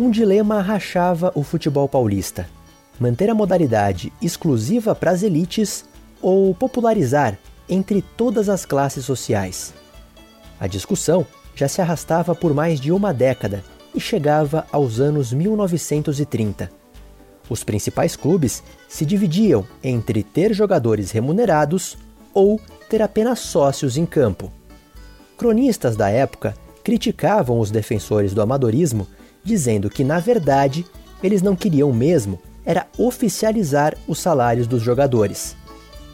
um dilema rachava o futebol paulista: manter a modalidade exclusiva para as elites ou popularizar entre todas as classes sociais. A discussão já se arrastava por mais de uma década e chegava aos anos 1930. Os principais clubes se dividiam entre ter jogadores remunerados ou ter apenas sócios em campo. Cronistas da época criticavam os defensores do amadorismo, dizendo que, na verdade, eles não queriam mesmo era oficializar os salários dos jogadores.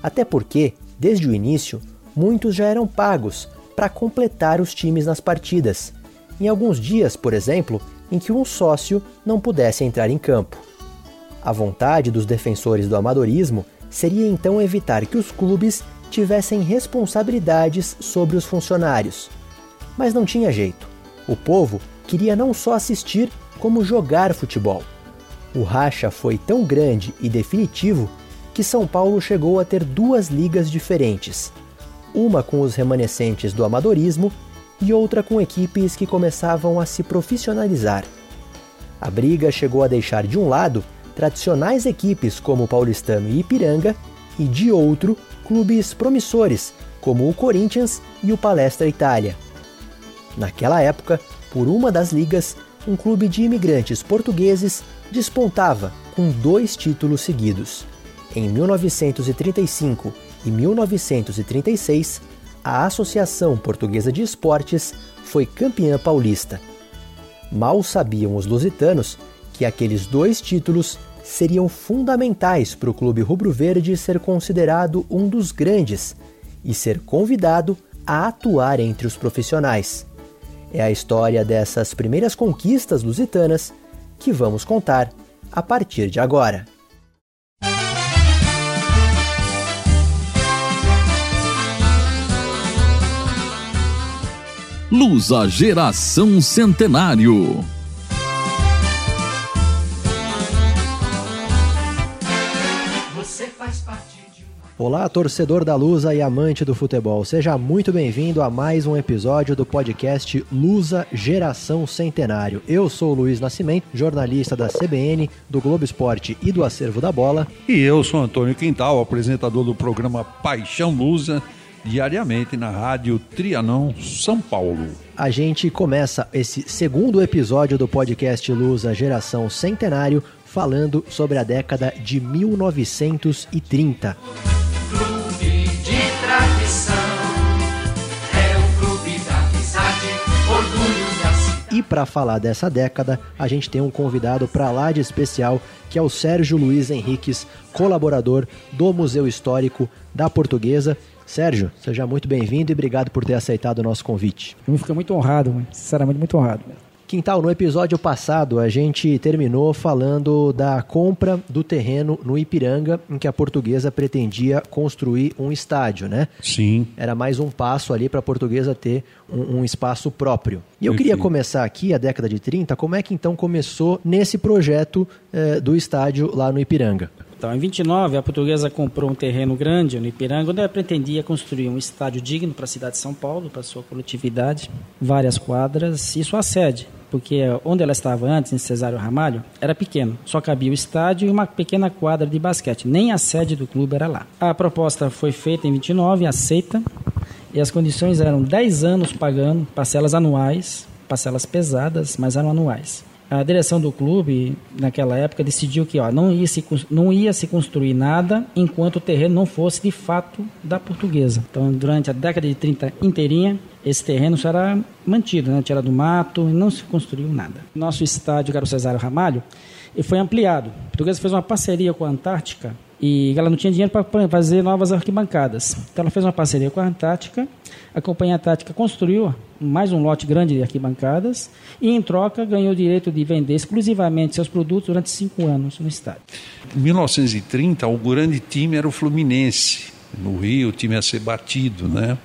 Até porque, desde o início, muitos já eram pagos para completar os times nas partidas, em alguns dias, por exemplo, em que um sócio não pudesse entrar em campo. A vontade dos defensores do amadorismo seria então evitar que os clubes tivessem responsabilidades sobre os funcionários. Mas não tinha jeito. O povo queria não só assistir, como jogar futebol. O racha foi tão grande e definitivo que São Paulo chegou a ter duas ligas diferentes. Uma com os remanescentes do amadorismo e outra com equipes que começavam a se profissionalizar. A briga chegou a deixar de um lado tradicionais equipes como o Paulistano e Ipiranga e de outro clubes promissores como o Corinthians e o Palestra Itália. Naquela época, por uma das ligas, um clube de imigrantes portugueses despontava com dois títulos seguidos. Em 1935 e 1936, a Associação Portuguesa de Esportes foi campeã paulista. Mal sabiam os lusitanos que aqueles dois títulos seriam fundamentais para o clube rubro-verde ser considerado um dos grandes e ser convidado a atuar entre os profissionais. É a história dessas primeiras conquistas lusitanas que vamos contar a partir de agora. Lusa Geração Centenário. Olá, torcedor da Lusa e amante do futebol. Seja muito bem-vindo a mais um episódio do podcast Lusa Geração Centenário. Eu sou o Luiz Nascimento, jornalista da CBN, do Globo Esporte e do Acervo da Bola. E eu sou Antônio Quintal, apresentador do programa Paixão Lusa diariamente na Rádio Trianão, São Paulo. A gente começa esse segundo episódio do podcast Lusa Geração Centenário falando sobre a década de 1930. E para falar dessa década, a gente tem um convidado para lá de especial, que é o Sérgio Luiz Henriques, colaborador do Museu Histórico da Portuguesa Sérgio, seja muito bem-vindo e obrigado por ter aceitado o nosso convite. Eu fico muito honrado, sinceramente muito honrado. Quintal, no episódio passado a gente terminou falando da compra do terreno no Ipiranga, em que a portuguesa pretendia construir um estádio, né? Sim. Era mais um passo ali para a portuguesa ter um, um, espaço próprio. E eu queria começar aqui, a década de 30, como é que então começou nesse projeto eh, do estádio lá no Ipiranga? Então, em 29, a portuguesa comprou um terreno grande no Ipiranga, onde ela pretendia construir um estádio digno para a cidade de São Paulo, para sua coletividade, várias quadras e sua sede, porque onde ela estava antes, em Cesário Ramalho, era pequeno, só cabia o estádio e uma pequena quadra de basquete, nem a sede do clube era lá. A proposta foi feita em 29, aceita, e as condições eram 10 anos pagando parcelas anuais, parcelas pesadas, mas eram anuais a direção do clube, naquela época, decidiu que ó, não, ia se, não ia se construir nada enquanto o terreno não fosse de fato da portuguesa. Então, durante a década de 30 inteirinha, esse terreno será mantido, né? tirado do mato não se construiu nada. Nosso estádio, Caro Cesário Ramalho, foi ampliado. A portuguesa fez uma parceria com a Antártica e ela não tinha dinheiro para fazer novas arquibancadas. Então ela fez uma parceria com a Antártica, a Companhia Antártica construiu mais um lote grande de arquibancadas e, em troca, ganhou o direito de vender exclusivamente seus produtos durante cinco anos no estádio. Em 1930, o grande time era o Fluminense. No Rio, o time ia ser batido, né?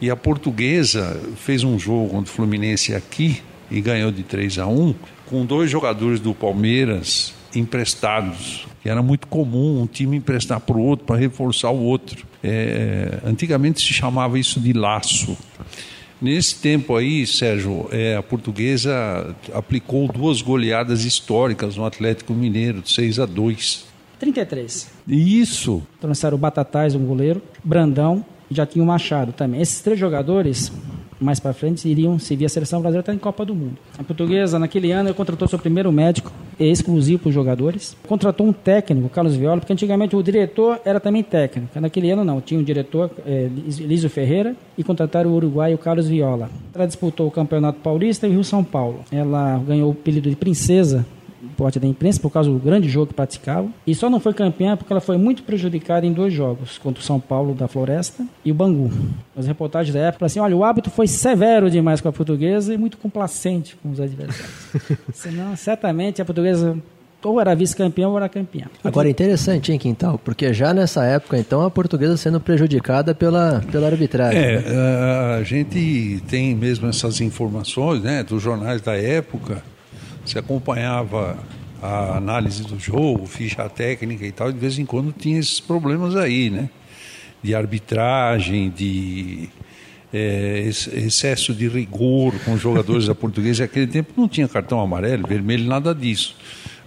E a portuguesa fez um jogo contra o Fluminense aqui e ganhou de 3 a 1 com dois jogadores do Palmeiras emprestados. Que era muito comum um time emprestar para o outro para reforçar o outro. É, antigamente se chamava isso de laço. Nesse tempo aí, Sérgio, é, a portuguesa aplicou duas goleadas históricas no Atlético Mineiro, de 6 a 2. 33. Isso. Trouxeram o Batatais, um goleiro, Brandão, já tinha o Machado também. Esses três jogadores mais para frente iriam servir a seleção brasileira até em Copa do Mundo. A portuguesa, naquele ano, contratou seu primeiro médico, exclusivo para os jogadores. Contratou um técnico, Carlos Viola, porque antigamente o diretor era também técnico. Naquele ano, não. Tinha um diretor, é, Lísio Ferreira, e contrataram o uruguaio Carlos Viola. Ela disputou o Campeonato Paulista e o Rio São Paulo. Ela ganhou o apelido de Princesa porte da imprensa por causa do grande jogo que praticava. E só não foi campeã porque ela foi muito prejudicada em dois jogos, contra o São Paulo da Floresta e o Bangu. As reportagens da época assim, olha, o hábito foi severo demais com a portuguesa e muito complacente com os adversários. Senão, certamente a portuguesa ou era vice-campeã ou era campeã. Agora é interessante, hein, Quintal? Porque já nessa época, então, a portuguesa sendo prejudicada pela, pela arbitragem. É, né? a gente tem mesmo essas informações né, dos jornais da época você acompanhava a análise do jogo, ficha técnica e tal, e de vez em quando tinha esses problemas aí, né? De arbitragem, de é, excesso de rigor com os jogadores da portuguesa. Naquele tempo não tinha cartão amarelo, vermelho, nada disso.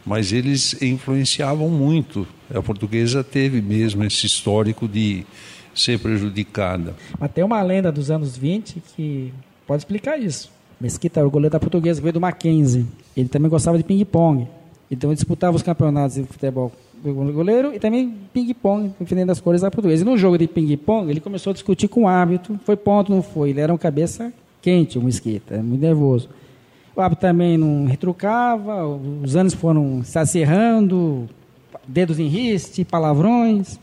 Mas eles influenciavam muito. A portuguesa teve mesmo esse histórico de ser prejudicada. Mas tem uma lenda dos anos 20 que pode explicar isso. Mesquita, o goleiro da portuguesa, veio do Mackenzie. Ele também gostava de ping-pong. Então ele disputava os campeonatos de futebol goleiro e também ping-pong, defendendo as cores da portuguesa. E no jogo de ping-pong, ele começou a discutir com o árbitro. Foi ponto, não foi. Ele era um cabeça quente, o Mesquita, muito nervoso. O árbitro também não retrucava, os anos foram se acerrando, dedos em riste, palavrões,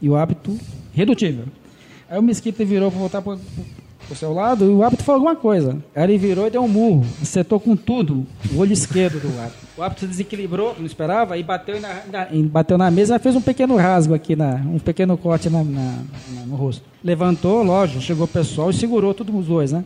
e o árbitro redutível. Aí o Mesquita virou para voltar para pro seu lado e o árbitro falou alguma coisa. Aí ele virou e deu um murro, acertou com tudo o olho esquerdo do árbitro. O árbitro se desequilibrou, não esperava, e bateu na, na, bateu na mesa e fez um pequeno rasgo aqui, na, um pequeno corte na, na, no rosto. Levantou, lógico, chegou o pessoal e segurou todos os dois, né?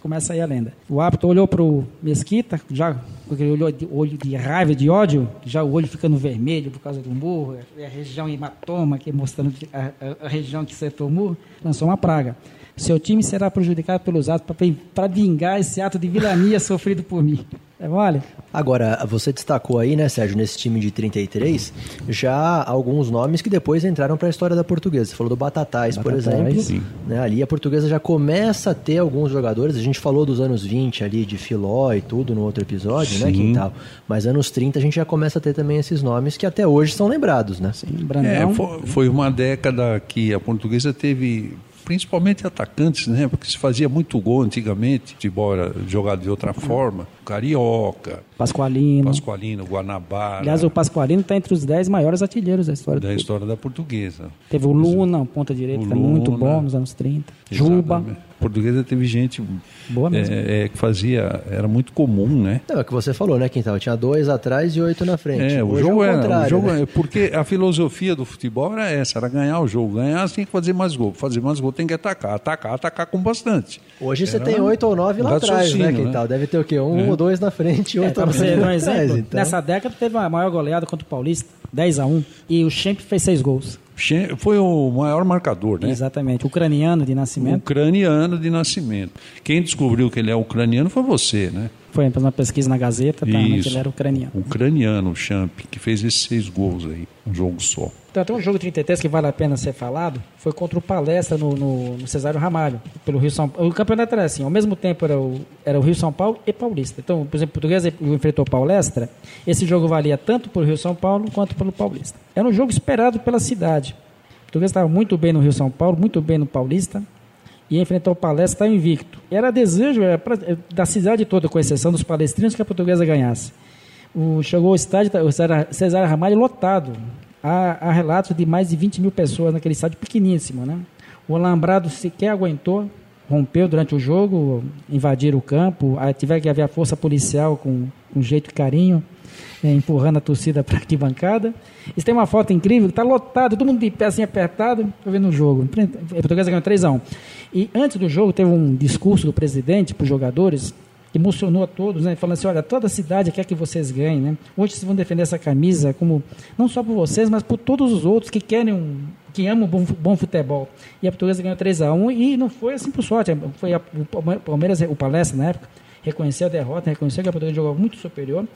Começa aí a lenda. O árbitro olhou para o Mesquita, já com aquele olho de, olho de raiva, de ódio, já o olho ficando vermelho por causa do murro, a região hematoma, aqui mostrando a, a, a região que setou o murro, lançou uma praga. Seu time será prejudicado pelos atos para vingar esse ato de vilania sofrido por mim. É mole? Agora, você destacou aí, né, Sérgio, nesse time de 33, já alguns nomes que depois entraram para a história da portuguesa. Você falou do Batatais, Batatais por exemplo. Sim. Né, ali a portuguesa já começa a ter alguns jogadores. A gente falou dos anos 20 ali, de Filó e tudo no outro episódio, né, sim. né, Quintal? Mas anos 30 a gente já começa a ter também esses nomes que até hoje são lembrados, né? Sim, Brandão. É, foi, foi uma década que a portuguesa teve principalmente atacantes, né? Porque se fazia muito gol antigamente, embora jogado de outra forma. Carioca, Pascoalino, Pascoalino, Guanabara. Aliás, o Pascoalino está entre os 10 maiores artilheiros da história da história da portuguesa. Teve o Luna, ponta direita, Luna, muito bom nos anos 30. Juba. Portuguesa teve gente Boa mesmo. É, é, que fazia, era muito comum, né? É o que você falou, né, Quintal? Tinha dois atrás e oito na frente. É, o Hoje jogo é era. O jogo né? é, porque a filosofia do futebol era essa, era ganhar o jogo. Ganhar, você tem que fazer mais gol. Fazer mais gol tem que atacar. Atacar, atacar com bastante. Hoje era você tem oito ou nove lá atrás, né, Quintal? Né? Deve ter o quê? Um é. ou dois na frente e outro é, você dar um exemplo, então. nessa década teve a maior goleada contra o Paulista, 10 a 1 e o Champ fez seis gols. Foi o maior marcador, né? Exatamente, ucraniano de nascimento. Ucraniano de nascimento. Quem descobriu que ele é ucraniano foi você, né? Foi uma pesquisa na Gazeta, tá, né, que ele era ucraniano. Ucraniano, o Champ, que fez esses seis gols aí, um jogo só. Então, tem um jogo 33 que vale a pena ser falado, foi contra o Palestra no, no, no Cesário Ramalho, pelo Rio São Paulo. O campeonato era assim, ao mesmo tempo era o, era o Rio São Paulo e Paulista. Então, por exemplo, o Português enfrentou o Palestra, esse jogo valia tanto pelo Rio São Paulo quanto pelo Paulista. Era um jogo esperado pela cidade. O Português estava muito bem no Rio São Paulo, muito bem no Paulista, e enfrentou o Palestra invicto. Era desejo era pra, é, da cidade toda, com exceção dos palestrinos, que a portuguesa ganhasse. O, chegou ao estádio, o Cesar Ramalho lotado. Há, há, relatos de mais de 20 mil pessoas naquele estádio pequeníssimo. Né? O alambrado sequer aguentou, rompeu durante o jogo, invadiram o campo, tiver que haver a força policial com, com jeito e carinho é, empurrando a torcida para a arquibancada. Isso tem uma foto incrível, está lotado, todo mundo de pé assim apertado, estou vendo o jogo. A Portuguesa ganhou 3 a 1 E antes do jogo teve um discurso do presidente para os jogadores, emocionou a todos, né? Falando assim, olha, toda a cidade quer que vocês ganhem, né? Hoje vocês vão defender essa camisa como não só por vocês, mas por todos os outros que querem um, que amam bom, bom futebol. E a Portuguesa ganhou 3 a 1 e não foi assim por sorte, foi a, o Palmeiras, o Palestra na época, reconheceu a derrota, reconheceu que a Portuguesa jogou muito superior.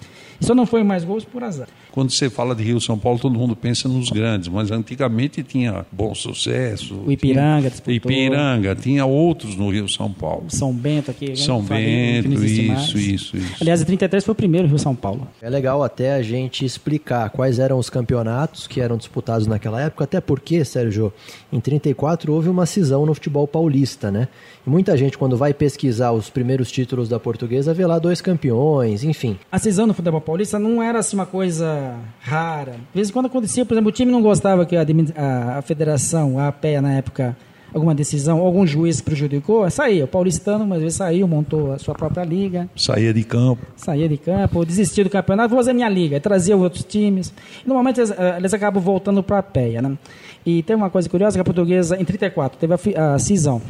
E só não foi mais gols por azar. Quando você fala de Rio São Paulo, todo mundo pensa nos grandes, mas antigamente tinha Bom Sucesso. O Ipiranga tinha, Ipiranga, tinha outros no Rio São Paulo. São Bento aqui. São Bento, isso, isso, isso. Aliás, a 33 foi o primeiro Rio São Paulo. É legal até a gente explicar quais eram os campeonatos que eram disputados naquela época, até porque, Sérgio, em 34 houve uma cisão no futebol paulista, né? E muita gente, quando vai pesquisar os primeiros títulos da portuguesa, vê lá dois campeões, enfim. A cisão no futebol paulista não era assim uma coisa rara. De vez em quando acontecia, por exemplo, o time não gostava que a, a, a federação, a APEA na época, alguma decisão, algum juiz prejudicou, saía. O paulistano, mas vezes saiu, montou a sua própria liga. Saía de campo. Saía de campo, desistia do campeonato, vou fazer minha liga. trazia outros times. E, normalmente eles, eh, eles acabam voltando para a PEA, né? E tem uma coisa curiosa, que a portuguesa, em 34, teve a, a cisão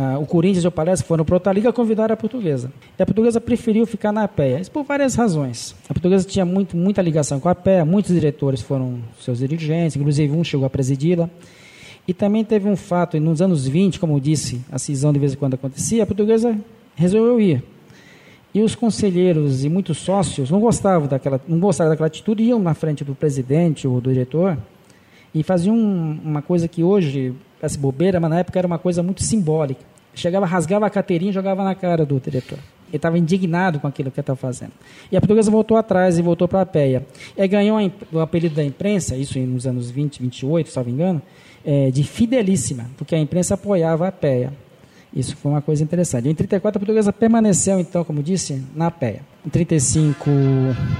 ah, o Corinthians e o Palestra foram para outra liga convidaram a portuguesa. E a portuguesa preferiu ficar na PEA. Isso por várias razões. A portuguesa tinha muito, muita ligação com a PEA, muitos diretores foram seus dirigentes, inclusive um chegou a presidi-la. E também teve um fato, nos anos 20, como eu disse, a cisão de vez em quando acontecia, a portuguesa resolveu ir. E os conselheiros e muitos sócios não gostavam daquela, não gostavam daquela atitude, iam na frente do presidente ou do diretor e faziam uma coisa que hoje essa bobeira, mas na época era uma coisa muito simbólica. Chegava, rasgava a carteirinha e jogava na cara do diretor. Ele estava indignado com aquilo que estava fazendo. E a portuguesa voltou atrás e voltou para a PEA. E ganhou o apelido da imprensa, isso nos anos 20, 28, se não me engano, é, de fidelíssima, porque a imprensa apoiava a PEA. Isso foi uma coisa interessante. Em 34, a portuguesa permaneceu, então, como disse, na PEA. Em 35,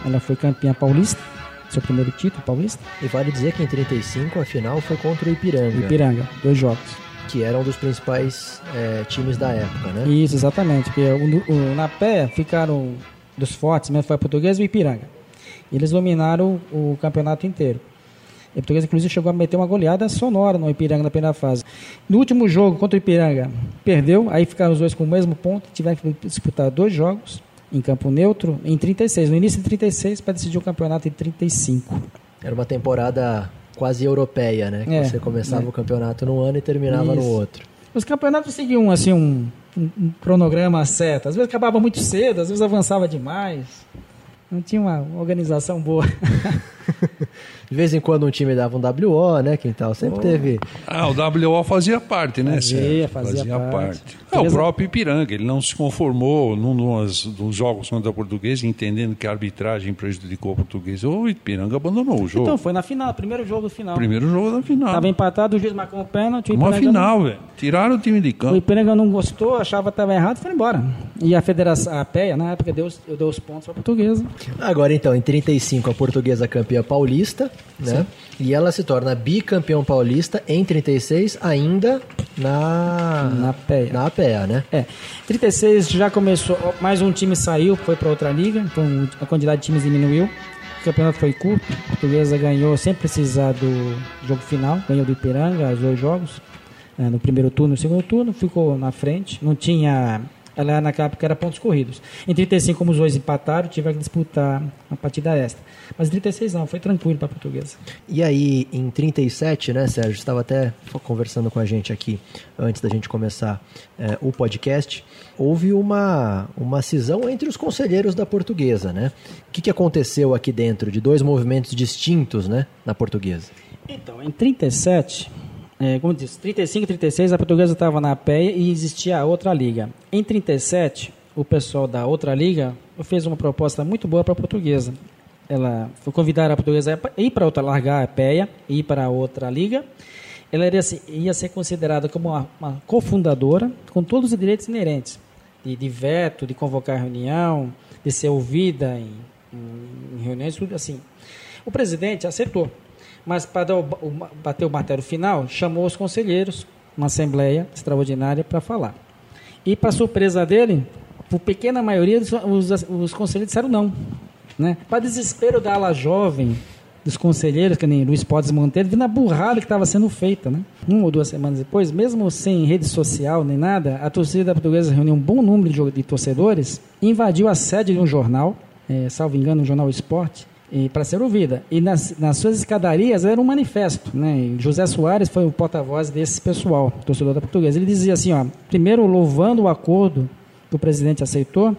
ela foi campeã paulista seu primeiro título paulista. E vale dizer que em 35 a final foi contra o Ipiranga. Ipiranga, dois jogos. Que eram um dos principais é, times da época, né? Isso, exatamente. Porque o, o, na pé ficaram dos fortes, mesmo foi a Portuguesa e o Ipiranga. E eles dominaram o, o campeonato inteiro. E a Portuguesa, inclusive, chegou a meter uma goleada sonora no Ipiranga na primeira fase. No último jogo contra o Ipiranga, perdeu, aí ficaram os dois com o mesmo ponto, tiveram que disputar dois jogos em campo neutro em 36, no início de 36 para decidir o campeonato em 35. Era uma temporada quase europeia, né? Que é, você começava é. o campeonato num ano e terminava Isso. no outro. Os campeonatos seguiam assim um, um, um cronograma certo. Às vezes acabava muito cedo, às vezes avançava demais. Não tinha uma organização boa. De vez em quando um time dava um WO, né, Quintal? Sempre oh. teve. Ah, o WO fazia parte, né, Fazia, fazia, fazia parte. parte. É, o próprio Ipiranga, ele não se conformou num dos, jogos contra a portuguesa, entendendo que a arbitragem prejudicou a portuguesa. O Ipiranga abandonou o jogo. Então, foi na final, primeiro jogo do final. Primeiro jogo da final. Tava empatado, o juiz marcou um pênalti. Uma final, não... velho. Tiraram o time de campo. O Ipiranga não gostou, achava que estava errado e foi embora. E a federação, a PEA, na época, deu, deu os pontos para a portuguesa. Agora, então, em 35, a portuguesa campeã paulista, né? E ela se torna bicampeão paulista em 36, ainda na na PEA. Na PEA, né? É. 36 já começou, mais um time saiu, foi para outra liga, então a quantidade de times diminuiu. O campeonato foi curto, a Portuguesa ganhou sem precisar do jogo final, ganhou do Ipiranga, os dois jogos. É, no primeiro turno, no segundo turno, ficou na frente. Não tinha ela naquela época era pontos corridos. Em 35, como os dois empataram, tiveram que disputar uma partida extra. Mas em 36 não, foi tranquilo para a portuguesa. E aí, em 37, né, Sérgio? Estava até conversando com a gente aqui antes da gente começar é, o podcast. Houve uma, uma cisão entre os conselheiros da portuguesa, né? O que, que aconteceu aqui dentro de dois movimentos distintos, né, na portuguesa? Então, em 37 é, como disse, 35 e 36 a portuguesa estava na PEA e existia a outra liga. Em 37, o pessoal da outra liga fez uma proposta muito boa para a portuguesa. Ela foi convidar a portuguesa a ir para outra, largar a PEA e ir para a outra liga. Ela ia ser, ia ser considerada como uma, uma cofundadora, com todos os direitos inerentes, de, de, veto, de convocar reunião, de ser ouvida em, em, em reuniões, tudo assim. O presidente aceitou mas para bater o martelo final, chamou os conselheiros, uma assembleia extraordinária para falar. E, para surpresa dele, por pequena maioria, os, os conselheiros disseram não. Né? Para desespero da ala jovem, dos conselheiros, que nem Luiz Podes Monteiro, vendo a burrada que estava sendo feita, né? Uma ou duas semanas depois, mesmo sem rede social nem nada, a torcida portuguesa reuniu um bom número de, de torcedores, invadiu a sede de um jornal, é, salvo engano, um jornal Esporte, para ser ouvida. E nas, nas, suas escadarias era um manifesto. Né? E José Soares foi o porta-voz desse pessoal, torcedor da portuguesa. Ele dizia assim, ó, primeiro louvando o acordo que o presidente aceitou,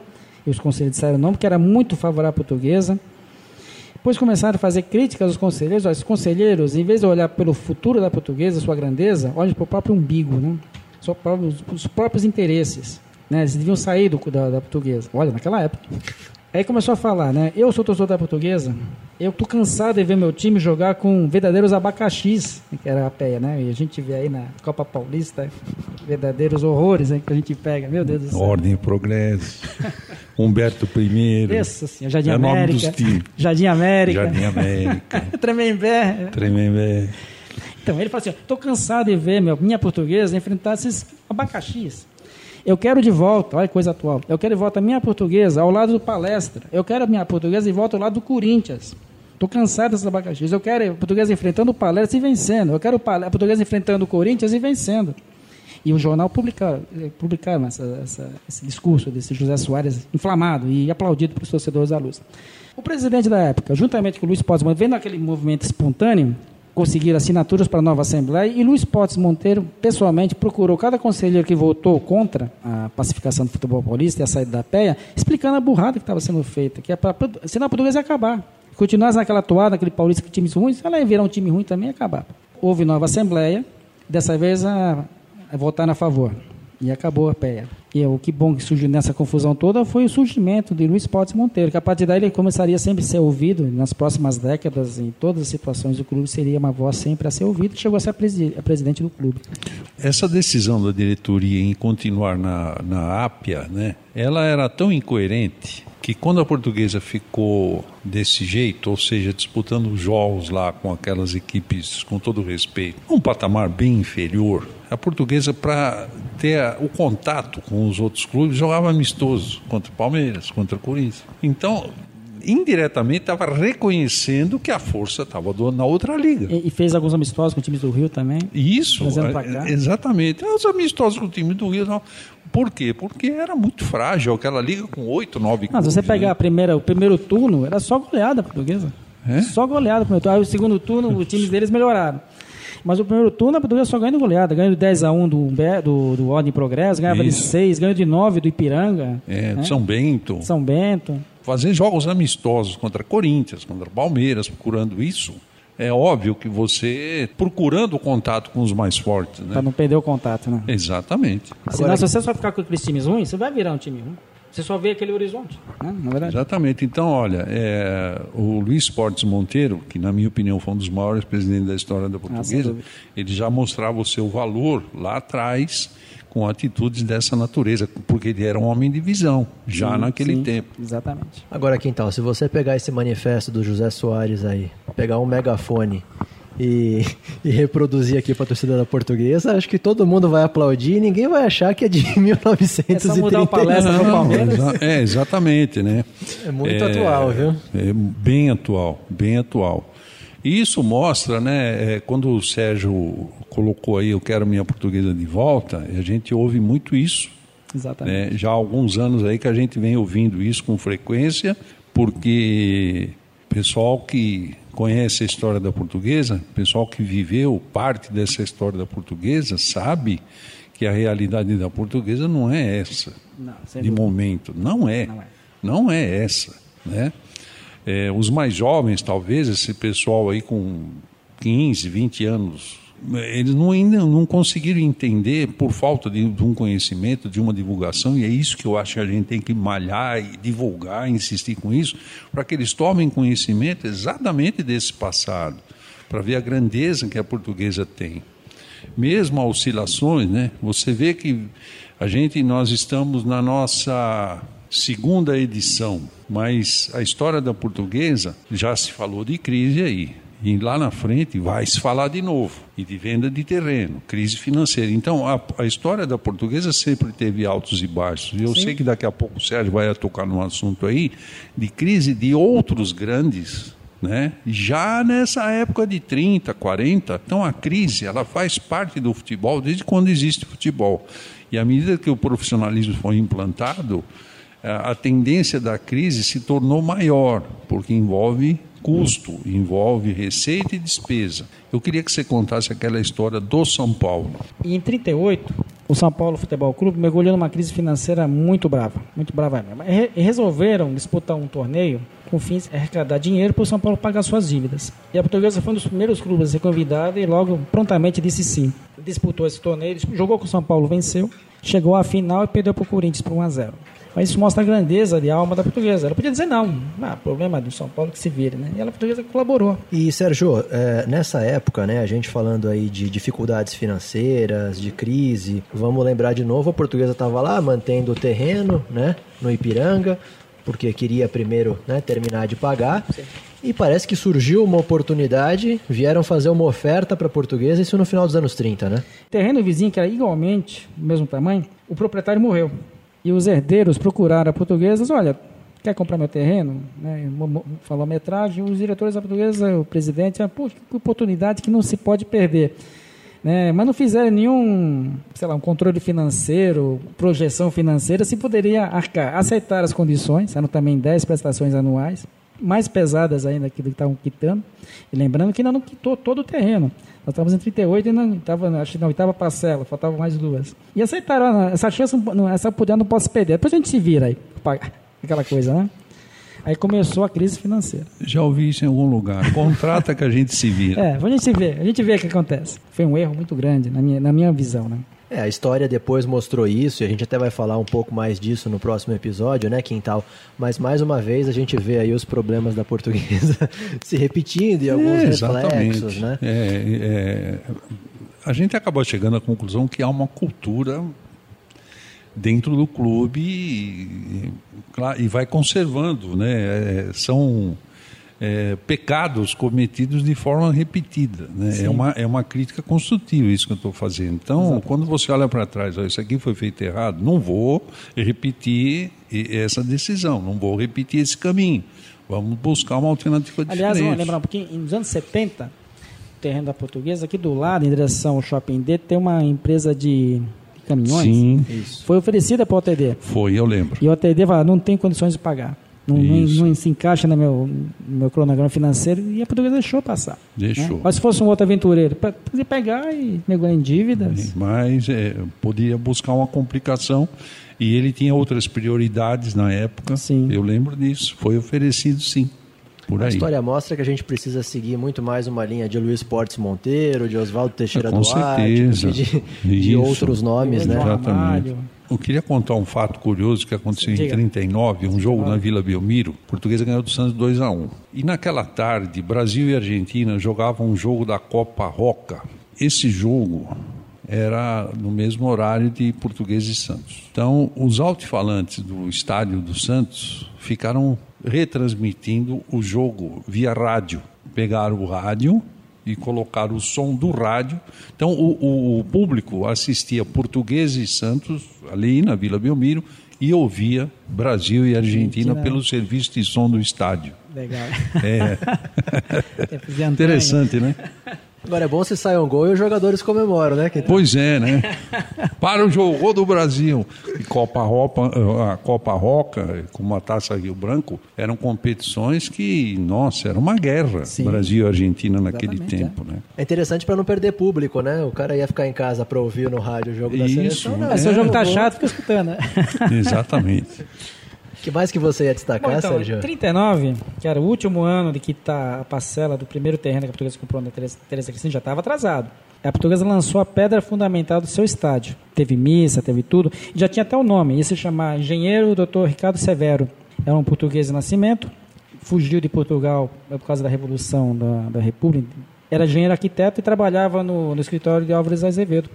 e os conselheiros disseram não, porque era muito favorável à portuguesa. Depois começaram a fazer críticas aos conselheiros. Os conselheiros, em vez de olhar pelo futuro da portuguesa, sua grandeza, olhem para o próprio umbigo, né? os próprios interesses. Né? Eles deviam sair do, da, da portuguesa. Olha, naquela época. Aí começou a falar, né? Eu sou torcedor da portuguesa, eu tô cansado de ver meu time jogar com verdadeiros abacaxis, que era a peia, né? E a gente vê aí na Copa Paulista verdadeiros horrores aí que a gente pega, meu Deus do céu. Ordem e Progresso, Humberto I. Isso, sim, Jardim é América. Jardim América. Jardim América. Tremembé. Tremembé. Então ele falou assim: tô cansado de ver meu, minha portuguesa enfrentar esses abacaxis. Eu quero de volta, olha que coisa atual. Eu quero de volta a minha portuguesa ao lado do palestra. Eu quero a minha portuguesa de volta ao lado do Corinthians. Estou cansado dessas abacaxis. Eu quero a portuguesa enfrentando o palestra e vencendo. Eu quero a portuguesa enfrentando o Corinthians e vencendo. E o jornal publicaram, publicaram essa, essa, esse discurso desse José Soares inflamado e aplaudido pelos torcedores da Luz. O presidente da época, juntamente com o Luiz Pósimo, vendo aquele movimento espontâneo, conseguir assinaturas para a nova Assembleia e Luiz Potts Monteiro, pessoalmente, procurou cada conselheiro que votou contra a pacificação do futebol paulista e a saída da PEA, explicando a burrada que estava sendo feita, que é para senão a portuguesa ia acabar. Continuasse naquela toada, aquele paulista com times ruins, ela ia virar um time ruim também e acabar. Houve nova Assembleia, dessa vez a, a votar a favor. E acabou a PEA. E o que bom que surgiu nessa confusão toda foi o surgimento de Luiz Potts Monteiro, que a partir daí ele começaria sempre a ser ouvido nas próximas décadas, em todas as situações do clube, seria uma voz sempre a ser ouvida, chegou a ser a, presidente do clube. Essa decisão da diretoria em continuar na, na Ápia, né, ela era tão incoerente que quando a portuguesa ficou desse jeito, ou seja, disputando jogos lá com aquelas equipes, com todo respeito, um patamar bem inferior, a portuguesa, para ter o contato com os outros clubes, jogava amistoso contra o Palmeiras, contra o Corinthians. Então, indiretamente estava reconhecendo que a força estava na outra liga. E, e, fez alguns amistosos com times do Rio também. Isso, é, exatamente. Os amistosos com o time do Rio. Não. Por quê? Porque era muito frágil aquela liga com oito, nove Mas clubes. você pegar né? a primeira, o primeiro turno, era só goleada portuguesa. É? Só goleada. Aí o segundo turno, os times deles melhoraram. Mas o primeiro turno a Portuguesa só ganha de goleada. Ganha de 10 a 1 do, do, do Ordem Progresso, ganhava Isso. de 6, ganha de 9 do Ipiranga. É, né? São Bento. São Bento. Fazer jogos amistosos contra Corinthians, contra Palmeiras, procurando isso. É óbvio que você procurando o contato com os mais fortes, né? Para não perder o contato, né? Exatamente. Senão, se você só ficar com aqueles times ruins, você vai virar um time ruim. Você só vê aquele horizonte, né? na verdade. Exatamente. Então, olha, é, o Luiz Portes Monteiro, que na minha opinião foi um dos maiores presidentes da história da ah, portuguesa, ah, ele já mostrava o seu valor lá atrás com atitudes dessa natureza, porque ele era um homem de visão, já sim, naquele sim, tempo. Exatamente. Agora, Quintal, se você pegar esse manifesto do José Soares aí, pegar um megafone e, e reproduzir aqui para a torcida da portuguesa, acho que todo mundo vai aplaudir e ninguém vai achar que é de 1930. É só mudar o palestra para Palmeiras. É, exatamente, né? É muito é, atual, viu? É bem atual, bem atual. E isso mostra, né, é, quando o Sérgio colocou aí, eu quero minha portuguesa de volta, a gente ouve muito isso. Exatamente. Né? Já há alguns anos aí que a gente vem ouvindo isso com frequência, porque pessoal que conhece a história da portuguesa, pessoal que viveu parte dessa história da portuguesa, sabe que a realidade da portuguesa não é essa, não, de momento. Não é. Não é, não é essa. Né? É, os mais jovens, talvez, esse pessoal aí com 15, 20 anos eles não, ainda não conseguiram entender por falta de, de, um conhecimento, de uma divulgação, e é isso que eu acho que a gente tem que malhar e divulgar, insistir com isso, para que eles tomem conhecimento exatamente desse passado, para ver a grandeza que a portuguesa tem. Mesmo oscilações, né? Você vê que a gente, nós estamos na nossa segunda edição, mas a história da portuguesa já se falou de crise aí. E lá na frente vai se falar de novo, e de venda de terreno, crise financeira. Então, a, a história da portuguesa sempre teve altos e baixos. E eu Sim. sei que daqui a pouco o Sérgio vai tocar num assunto aí de crise de outros grandes né? Já nessa época de 30, 40, então a crise ela faz parte do futebol desde quando existe futebol. E à medida que o profissionalismo foi implantado, a tendência da crise se tornou maior, porque envolve custo, envolve receita e despesa. Eu queria que você contasse aquela história do São Paulo. Em 38, o São Paulo Futebol Clube mergulhou numa crise financeira muito brava, muito brava mesmo. E resolveram disputar um torneio com fins de arrecadar dinheiro para o São Paulo pagar suas dívidas. E a Portuguesa foi um dos primeiros clubes a ser convidada e logo prontamente disse sim. Disputou esse torneio, jogou com o São Paulo, venceu, chegou à final e perdeu para o Corinthians por 1 a 0. Mas isso mostra a grandeza de alma da portuguesa. Ela podia dizer não, ah, problema do São Paulo que se vire, né? E ela, a portuguesa, colaborou. E, Sérgio, é, nessa época, né, a gente falando aí de dificuldades financeiras, de crise, vamos lembrar de novo, a portuguesa estava lá mantendo o terreno, né, no Ipiranga, porque queria primeiro né, terminar de pagar. Sim. E parece que surgiu uma oportunidade, vieram fazer uma oferta para a portuguesa, isso no final dos anos 30, né? Terreno vizinho, que era igualmente mesmo tamanho, o proprietário morreu. E os herdeiros procuraram a portuguesa, olha, quer comprar meu terreno? Né? Falou a metragem, os diretores da portuguesa, o presidente, ah, que oportunidade que não se pode perder. Né? Mas não fizeram nenhum, sei lá, um controle financeiro, projeção financeira, se poderia arcar. Aceitar as condições, eram também 10 prestações anuais, mais pesadas ainda que estavam quitando. E lembrando que ainda não quitou todo o terreno. Nós estávamos em 38 e não estava, acho que na oitava parcela, faltavam mais duas. E aceitaram, essa chance, essa poder não posso perder. Depois a gente se vira aí, pagar aquela coisa, né? Aí começou a crise financeira. Já ouvi isso em algum lugar. Contrata que a gente se vira. É, a gente se vê, a gente vê o que acontece. Foi um erro muito grande na minha, na minha visão, né? É, a história depois mostrou isso e a gente até vai falar um pouco mais disso no próximo episódio, né, Quintal? Mas mais uma vez a gente vê aí os problemas da portuguesa se repetindo e alguns é, reflexos, né? É, é, a gente acabou chegando à conclusão que há uma cultura dentro do clube e, e vai conservando, né? É, são é, pecados cometidos de forma repetida. Né? É, uma, é uma crítica construtiva isso que eu estou fazendo. Então, Exatamente. quando você olha para trás, ó, isso aqui foi feito errado, não vou repetir essa decisão, não vou repetir esse caminho. Vamos buscar uma alternativa Aliás, diferente. Aliás, lembrar, porque nos anos 70, o terreno da portuguesa, aqui do lado, em direção ao Shopping D, tem uma empresa de caminhões. Sim. Isso. Foi oferecida para o OTD. Foi, eu lembro. E o OTD falou, não tem condições de pagar. Não, não, não, se encaixa no meu, meu cronograma financeiro e a portuguesa deixou passar. Né? Deixou. Né? Mas se fosse um outro aventureiro, podia pegar e mergulhar em dívidas. Mas é, podia buscar uma complicação e ele tinha outras prioridades na época. Sim. Eu lembro disso. Foi oferecido sim. Por a aí. história mostra que a gente precisa seguir muito mais uma linha de Luiz Portes Monteiro, de Oswaldo Teixeira ah, com Duarte, certeza. de, de outros nomes, né? Exatamente. Eu queria contar um fato curioso que aconteceu Diga. em 39, um jogo na Vila Belmiro. A portuguesa ganhou do Santos 2 a 1 E naquela tarde, Brasil e Argentina jogavam um jogo da Copa Roca. Esse jogo era no mesmo horário de Português e Santos. Então, os altifalantes do estádio do Santos ficaram retransmitindo o jogo via rádio. Pegaram o rádio e colocar o som do rádio. Então, o, o, o público assistia Português e Santos, ali na Vila Belmiro, e ouvia Brasil e Argentina pelo serviço de som do estádio. Legal. É. Interessante, né? Agora é bom se sai um gol e os jogadores comemoram, né? Pois é, né? Para o jogo do Brasil. E Copa, Ropa, a Copa Roca, com a Taça Rio Branco, eram competições que, nossa, era uma guerra. Sim. Brasil e Argentina naquele Exatamente, tempo, é. né? É interessante para não perder público, né? O cara ia ficar em casa para ouvir no rádio o jogo Isso, da seleção. Não, é, se o jogo tá chato, fica escutando, né? Exatamente que mais que você ia destacar, Bom, então, Sérgio? 39, que era o último ano de quitar a parcela do primeiro terreno que a portuguesa comprou na Teresa, Teresa Cristina, já estava atrasado. A portuguesa lançou a pedra fundamental do seu estádio. Teve missa, teve tudo. E já tinha até o nome. Ia se chamar Engenheiro Dr. Ricardo Severo. Era um português de nascimento. Fugiu de Portugal por causa da Revolução da, da República. Era engenheiro arquiteto e trabalhava no, no escritório de Álvares Azevedo.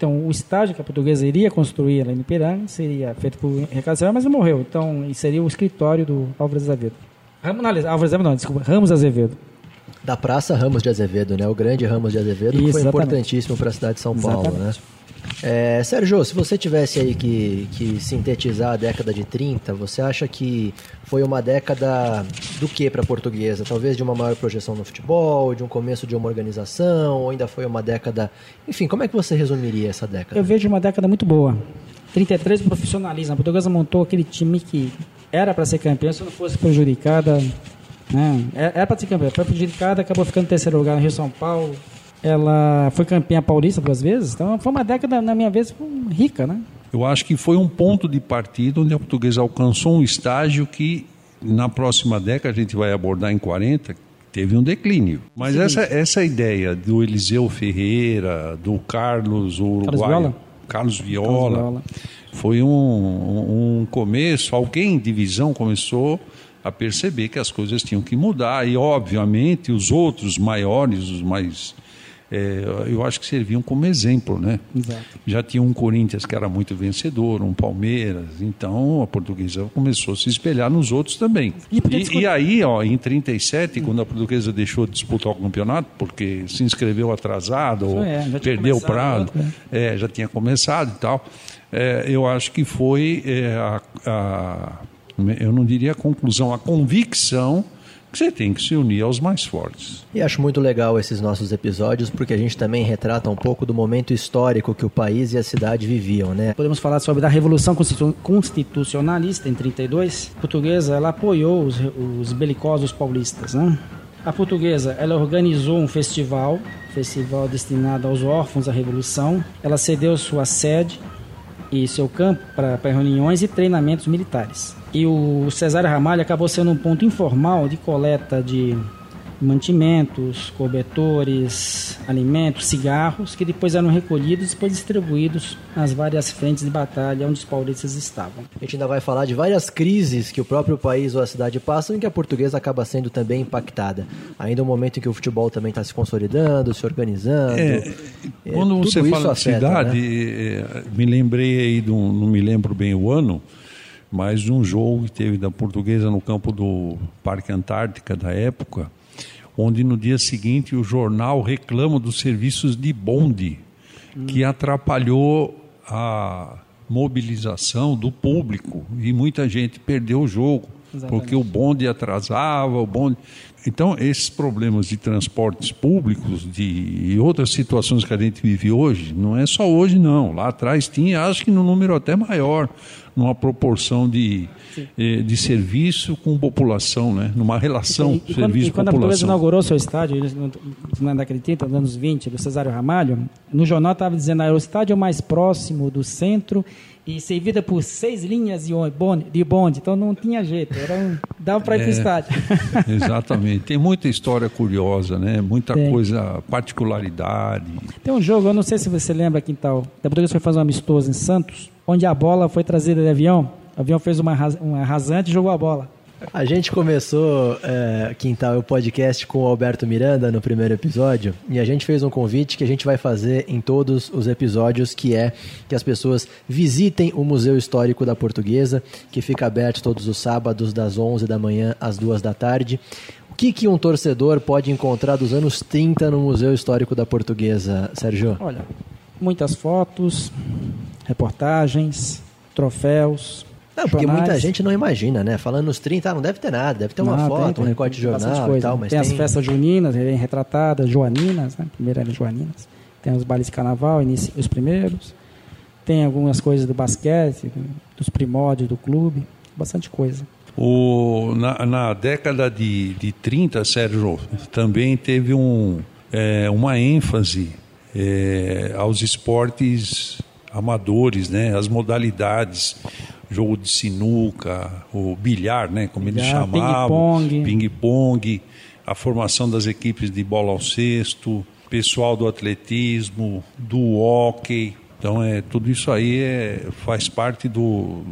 Então, o estádio que a portuguesa iria construir lá em Ipiranga seria feito por Ricardo Azevedo, mas ele morreu. Então, seria o escritório do Álvares Azevedo. Ramos, não, Álvares Azevedo não, desculpa, Ramos Azevedo. Da Praça Ramos de Azevedo, né? O grande Ramos de Azevedo, Isso, que foi exatamente. importantíssimo para a cidade de São Paulo, né? exatamente. né? É, Sérgio, se você tivesse aí que, que sintetizar a década de 30, você acha que foi uma década do que para a portuguesa? Talvez de uma maior projeção no futebol, de um começo de uma organização, ou ainda foi uma década. Enfim, como é que você resumiria essa década? Eu vejo uma década muito boa. 33 profissionalismo. A portuguesa montou aquele time que era para ser campeão se não fosse prejudicada. Né? É, era para ser campeão, foi prejudicada, acabou ficando em terceiro lugar no Rio São Paulo ela foi campeã paulista duas vezes, então foi uma década, na minha vez, rica, né? Eu acho que foi um ponto de partida onde a portuguesa alcançou um estágio que na próxima década a gente vai abordar em 40, teve um declínio. Mas essa, essa ideia do Eliseu Ferreira, do Carlos Uruguai, Carlos Viola, Carlos Viola, foi um, um, um começo, alguém em divisão começou a perceber que as coisas tinham que mudar e obviamente os outros maiores, os mais é, eu acho que serviam como exemplo, né? Exato. Já tinha um Corinthians que era muito vencedor, um Palmeiras, então a portuguesa começou a se espelhar nos outros também. E, e, e aí, ó, em 37, hum. quando a portuguesa deixou de disputar o campeonato, porque se inscreveu atrasado ou é, perdeu o prazo, né? é, já tinha começado e tal, é, eu acho que foi é, a, a, eu não diria a conclusão, a convicção você tem que se unir aos mais fortes. E acho muito legal esses nossos episódios, porque a gente também retrata um pouco do momento histórico que o país e a cidade viviam, né? Podemos falar sobre a Revolução Constitucionalista em 32. A portuguesa, ela apoiou os, os belicosos paulistas, né? A portuguesa, ela organizou um festival, festival destinado aos órfãos da Revolução. Ela cedeu sua sede e seu campo para reuniões e treinamentos militares. E o Cesário Ramalho acabou sendo um ponto informal de coleta de mantimentos, cobertores, alimentos, cigarros, que depois eram recolhidos e depois distribuídos nas várias frentes de batalha onde os paulistas estavam. A gente ainda vai falar de várias crises que o próprio país ou a cidade passam e que a portuguesa acaba sendo também impactada. Ainda um momento em que o futebol também está se consolidando, se organizando. É, é, quando você fala de cidade, né? É, me lembrei aí, de um, não me lembro bem o ano, mas um jogo que teve da portuguesa no campo do Parque Antártica da época, onde no dia seguinte o jornal reclama dos serviços de bonde, hum. que atrapalhou a mobilização do público e muita gente perdeu o jogo. Exatamente. Porque o bonde atrasava, o bonde. Então, esses problemas de transportes públicos de, e outras situações que a gente vive hoje, não é só hoje, não. Lá atrás tinha, acho que no número até maior, numa proporção de, eh, de serviço com população, né? numa relação serviço-população. E, quando, e quando a Portuguesa inaugurou seu estádio, na década de 30, nos anos 20, do Cesário Ramalho, no jornal estava dizendo que o estádio mais próximo do centro e servida por seis linhas de bonde, de bonde então não tinha jeito, era um, dava para ir é, para o estádio. Exatamente, tem muita história curiosa, né? muita tem. coisa, particularidade. Tem um jogo, eu não sei se você lembra, Quintal, da Portuguesa foi fazer um amistoso em Santos, onde a bola foi trazida de avião, o avião fez uma, uma rasante e jogou a bola. A gente começou, é, Quintal, o podcast com o Alberto Miranda no primeiro episódio e a gente fez um convite que a gente vai fazer em todos os episódios, que é que as pessoas visitem o Museu Histórico da Portuguesa, que fica aberto todos os sábados das 11 da manhã às 2 da tarde. O que, que um torcedor pode encontrar dos anos 30 no Museu Histórico da Portuguesa, Sérgio? Olha, muitas fotos, reportagens, troféus, não, porque muita gente não imagina, né? Falando nos 30, ah, não deve ter nada, deve ter uma não, foto, tem, um recorte de jornal e tal, mas tem, tem... as festas juninas, bem retratadas, joaninas, né? Primeiro era joaninas. Tem os bailes de carnaval, os primeiros. Tem algumas coisas do basquete, dos primórdios do clube, bastante coisa. O, na, na década de, de 30, Sérgio, também teve um, é, uma ênfase é, aos esportes amadores, né? as modalidades jogo de sinuca, o bilhar, né, como bilhar, eles chamavam, ping-pong, a formação das equipes de bola ao cesto, pessoal do atletismo, do hockey. Então, é, tudo isso aí é, faz parte do,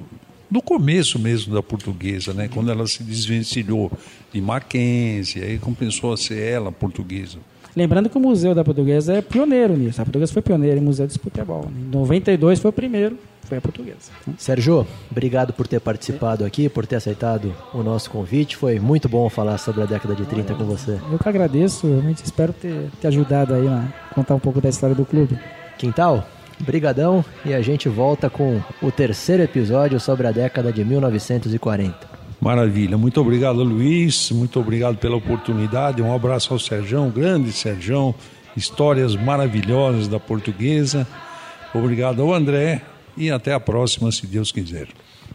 do começo mesmo da portuguesa, né? Quando ela se desvencilhou de Mackenzie, aí começou a ser ela portuguesa. Lembrando que o Museu da Portuguesa é pioneiro nisso. A Portuguesa foi pioneira em museu de futebol. Em 92 foi o primeiro foi a portuguesa. Sérgio, obrigado por ter participado aqui, por ter aceitado o nosso convite. Foi muito bom falar sobre a década de 30 com você. Eu que agradeço, realmente espero ter, ter ajudado aí a contar um pouco da história do clube. Quintal, Brigadão e a gente volta com o terceiro episódio sobre a década de 1940. Maravilha, muito obrigado Luiz, muito obrigado pela oportunidade, um abraço ao Serjão, grande Serjão, histórias maravilhosas da portuguesa. Obrigado ao André e até a próxima, se Deus quiser.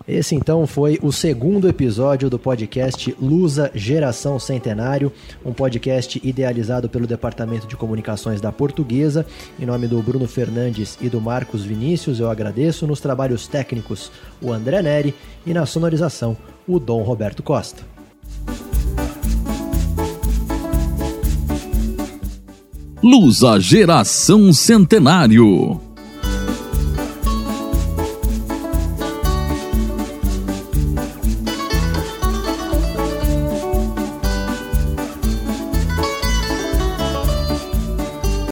Esse então foi o segundo episódio do podcast Lusa Geração Centenário, um podcast idealizado pelo Departamento de Comunicações da Portuguesa. Em nome do Bruno Fernandes e do Marcos Vinícius, eu agradeço nos trabalhos técnicos o André Neri e na sonorização o Dom Roberto Costa. Lusa Geração Centenário.